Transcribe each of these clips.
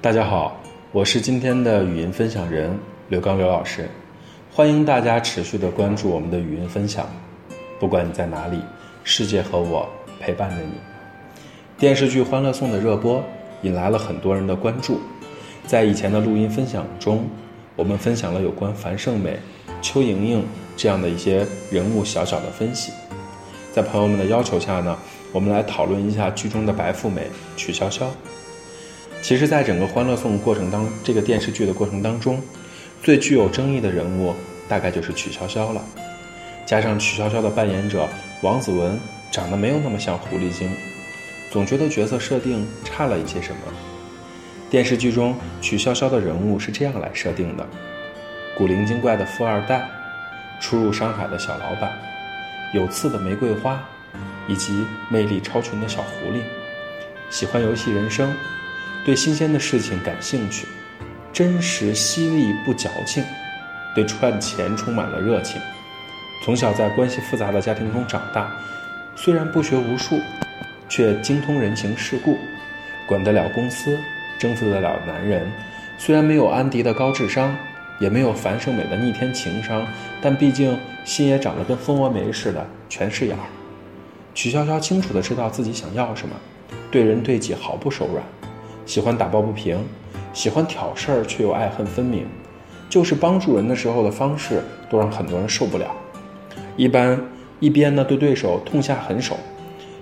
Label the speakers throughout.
Speaker 1: 大家好，我是今天的语音分享人刘刚刘老师，欢迎大家持续的关注我们的语音分享。不管你在哪里，世界和我陪伴着你。电视剧《欢乐颂》的热播引来了很多人的关注。在以前的录音分享中，我们分享了有关樊胜美、邱莹莹这样的一些人物小小的分析。在朋友们的要求下呢，我们来讨论一下剧中的白富美曲筱绡。其实，在整个《欢乐颂》过程当这个电视剧的过程当中，最具有争议的人物大概就是曲筱绡了。加上曲筱绡的扮演者王子文长得没有那么像狐狸精，总觉得角色设定差了一些什么。电视剧中曲筱绡的人物是这样来设定的：古灵精怪的富二代，初入商海的小老板。有刺的玫瑰花，以及魅力超群的小狐狸，喜欢游戏人生，对新鲜的事情感兴趣，真实犀利不矫情，对赚钱充满了热情。从小在关系复杂的家庭中长大，虽然不学无术，却精通人情世故，管得了公司，征服得了男人。虽然没有安迪的高智商。也没有樊胜美的逆天情商，但毕竟心也长得跟蜂窝煤似的，全是眼儿。曲筱绡清楚的知道自己想要什么，对人对己毫不手软，喜欢打抱不平，喜欢挑事儿却又爱恨分明，就是帮助人的时候的方式都让很多人受不了。一般一边呢对对手痛下狠手，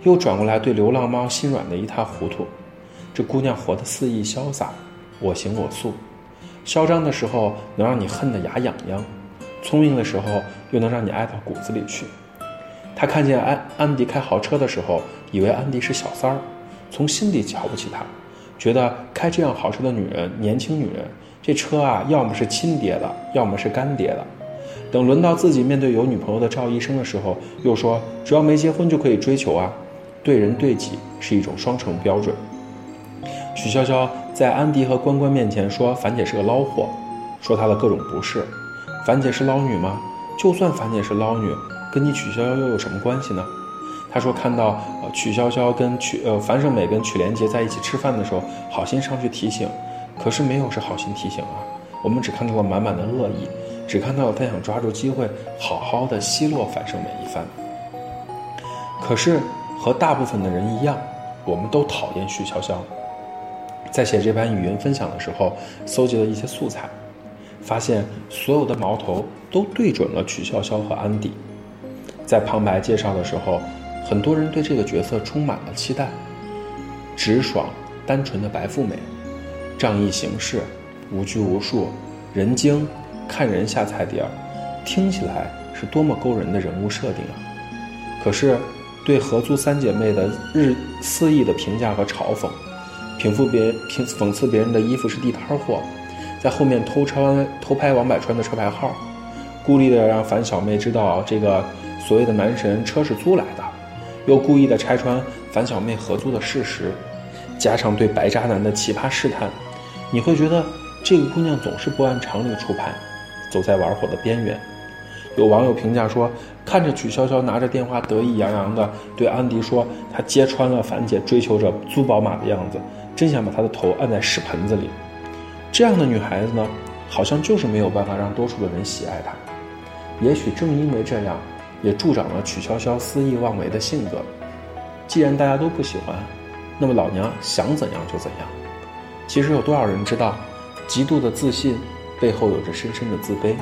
Speaker 1: 又转过来对流浪猫心软的一塌糊涂。这姑娘活得肆意潇洒，我行我素。嚣张的时候能让你恨得牙痒痒，聪明的时候又能让你爱到骨子里去。他看见安安迪开豪车的时候，以为安迪是小三儿，从心底瞧不起他，觉得开这样豪车的女人，年轻女人，这车啊，要么是亲爹的，要么是干爹的。等轮到自己面对有女朋友的赵医生的时候，又说只要没结婚就可以追求啊，对人对己是一种双重标准。曲筱绡在安迪和关关面前说：“樊姐是个捞货，说她的各种不是。樊姐是捞女吗？就算樊姐是捞女，跟你曲筱绡又有什么关系呢？”他说：“看到呃曲筱绡跟曲呃樊胜美跟曲连杰在一起吃饭的时候，好心上去提醒，可是没有是好心提醒啊。我们只看到了满满的恶意，只看到了他想抓住机会好好的奚落樊胜美一番。可是和大部分的人一样，我们都讨厌曲筱绡。”在写这版语音分享的时候，搜集了一些素材，发现所有的矛头都对准了曲筱绡和安迪。在旁白介绍的时候，很多人对这个角色充满了期待：直爽、单纯的白富美，仗义行事，无拘无束，人精，看人下菜碟儿，听起来是多么勾人的人物设定啊！可是，对合租三姐妹的日肆意的评价和嘲讽。平复别评讽刺别人的衣服是地摊货，在后面偷穿偷拍王百川的车牌号，故意的让樊小妹知道这个所谓的男神车是租来的，又故意的拆穿樊小妹合租的事实，加上对白渣男的奇葩试探，你会觉得这个姑娘总是不按常理出牌，走在玩火的边缘。有网友评价说，看着曲筱绡拿着电话得意洋洋的对安迪说，她揭穿了樊姐追求者租宝马的样子。真想把她的头按在屎盆子里，这样的女孩子呢，好像就是没有办法让多数的人喜爱她。也许正因为这样，也助长了曲筱绡肆意妄为的性格。既然大家都不喜欢，那么老娘想怎样就怎样。其实有多少人知道，极度的自信背后有着深深的自卑？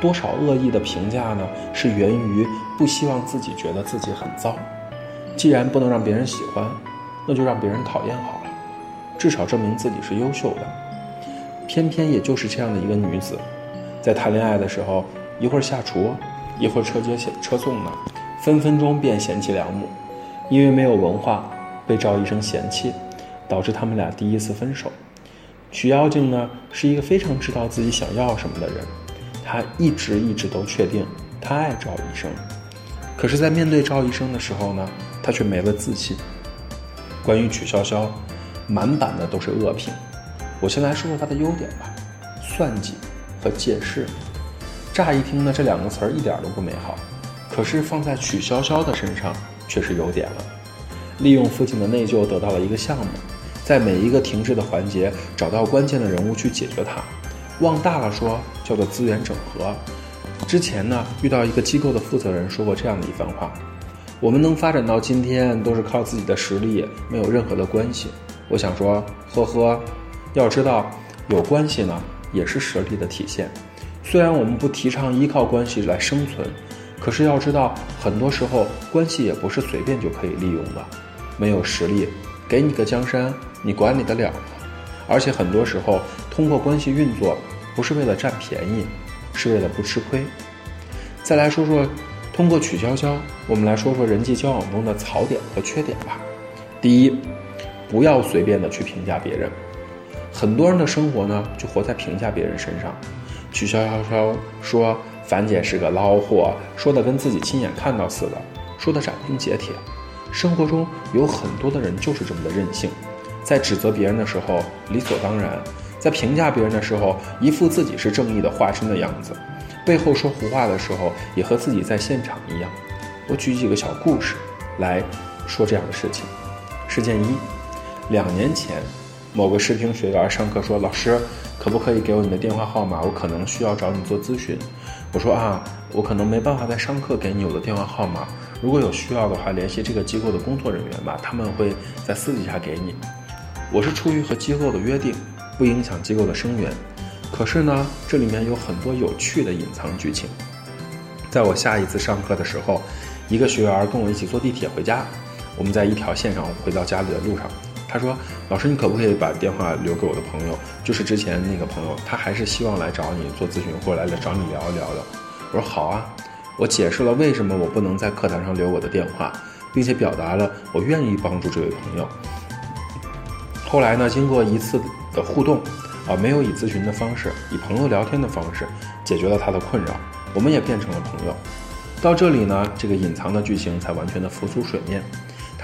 Speaker 1: 多少恶意的评价呢，是源于不希望自己觉得自己很糟。既然不能让别人喜欢，那就让别人讨厌好了。至少证明自己是优秀的。偏偏也就是这样的一个女子，在谈恋爱的时候，一会儿下厨，一会儿车接车送呢，分分钟便贤妻良母。因为没有文化，被赵医生嫌弃，导致他们俩第一次分手。曲妖精呢，是一个非常知道自己想要什么的人，她一直一直都确定她爱赵医生。可是，在面对赵医生的时候呢，她却没了自信。关于曲筱绡。满版的都是恶评，我先来说说他的优点吧。算计和借势，乍一听呢，这两个词儿一点都不美好，可是放在曲筱绡的身上却是有点了。利用父亲的内疚得到了一个项目，在每一个停滞的环节找到关键的人物去解决它。往大了说，叫做资源整合。之前呢，遇到一个机构的负责人说过这样的一番话：我们能发展到今天，都是靠自己的实力，没有任何的关系。我想说，呵呵，要知道，有关系呢，也是实力的体现。虽然我们不提倡依靠关系来生存，可是要知道，很多时候关系也不是随便就可以利用的。没有实力，给你个江山，你管理得了吗？而且很多时候，通过关系运作，不是为了占便宜，是为了不吃亏。再来说说，通过曲筱绡，我们来说说人际交往中的槽点和缺点吧。第一，不要随便的去评价别人。很多人的生活呢，就活在评价别人身上。曲筱绡说：“樊姐是个捞货，说的跟自己亲眼看到似的，说的斩钉截铁。”生活中有很多的人就是这么的任性，在指责别人的时候理所当然，在评价别人的时候一副自己是正义的化身的样子，背后说胡话的时候也和自己在现场一样。我举几个小故事来说这样的事情。事件一：两年前，某个视听学员上课说：“老师，可不可以给我你的电话号码？我可能需要找你做咨询。”我说：“啊，我可能没办法在上课给你我的电话号码。”如果有需要的话，联系这个机构的工作人员吧，他们会在私底下给你。我是出于和机构的约定，不影响机构的生源。可是呢，这里面有很多有趣的隐藏剧情。在我下一次上课的时候，一个学员跟我一起坐地铁回家，我们在一条线上回到家里的路上，他说：“老师，你可不可以把电话留给我的朋友？就是之前那个朋友，他还是希望来找你做咨询，或者来找你聊一聊的。”我说：“好啊。”我解释了为什么我不能在课堂上留我的电话，并且表达了我愿意帮助这位朋友。后来呢，经过一次的互动，啊，没有以咨询的方式，以朋友聊天的方式解决了他的困扰，我们也变成了朋友。到这里呢，这个隐藏的剧情才完全的浮出水面。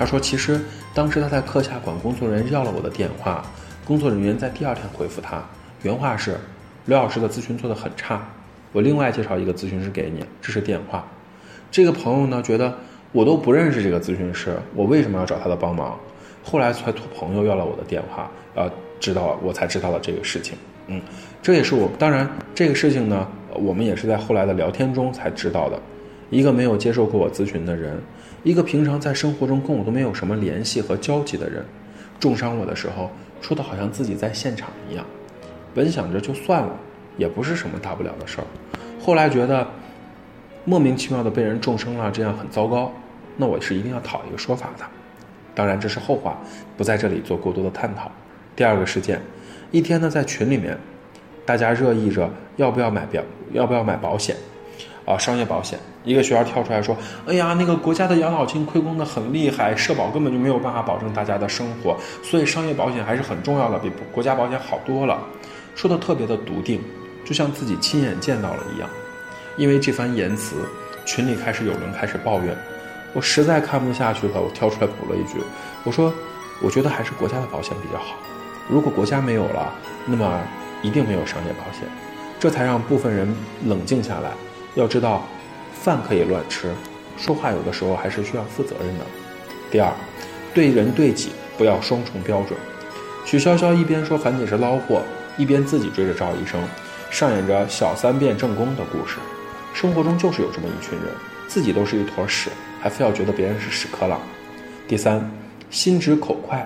Speaker 1: 他说，其实当时他在课下管工作人员要了我的电话，工作人员在第二天回复他，原话是：“刘老师的咨询做得很差。”我另外介绍一个咨询师给你，这是电话。这个朋友呢，觉得我都不认识这个咨询师，我为什么要找他的帮忙？后来才托朋友要了我的电话，呃，知道我才知道了这个事情。嗯，这也是我当然这个事情呢，我们也是在后来的聊天中才知道的。一个没有接受过我咨询的人，一个平常在生活中跟我都没有什么联系和交集的人，重伤我的时候，说的好像自己在现场一样。本想着就算了。也不是什么大不了的事儿，后来觉得莫名其妙的被人重伤了，这样很糟糕，那我是一定要讨一个说法的。当然这是后话，不在这里做过多的探讨。第二个事件，一天呢在群里面，大家热议着要不要买表，要不要买保险，啊，商业保险。一个学员跳出来说：“哎呀，那个国家的养老金亏空的很厉害，社保根本就没有办法保证大家的生活，所以商业保险还是很重要的，比国家保险好多了。”说的特别的笃定。就像自己亲眼见到了一样，因为这番言辞，群里开始有人开始抱怨，我实在看不下去了，我跳出来补了一句，我说，我觉得还是国家的保险比较好，如果国家没有了，那么一定没有商业保险，这才让部分人冷静下来。要知道，饭可以乱吃，说话有的时候还是需要负责任的。第二，对人对己不要双重标准。曲筱绡一边说樊姐是捞货，一边自己追着赵医生。上演着小三变正宫的故事，生活中就是有这么一群人，自己都是一坨屎，还非要觉得别人是屎壳郎。第三，心直口快，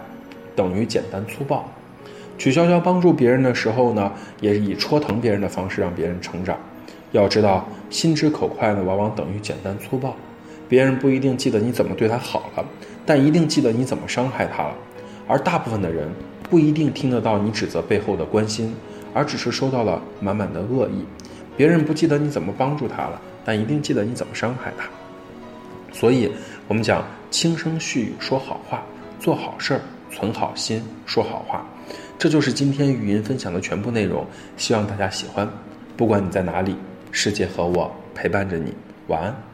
Speaker 1: 等于简单粗暴。曲筱绡帮助别人的时候呢，也以戳疼别人的方式让别人成长。要知道，心直口快呢，往往等于简单粗暴。别人不一定记得你怎么对他好了，但一定记得你怎么伤害他了。而大部分的人不一定听得到你指责背后的关心。而只是收到了满满的恶意，别人不记得你怎么帮助他了，但一定记得你怎么伤害他。所以，我们讲轻声细语说好话，做好事儿，存好心，说好话。这就是今天语音分享的全部内容，希望大家喜欢。不管你在哪里，世界和我陪伴着你。晚安。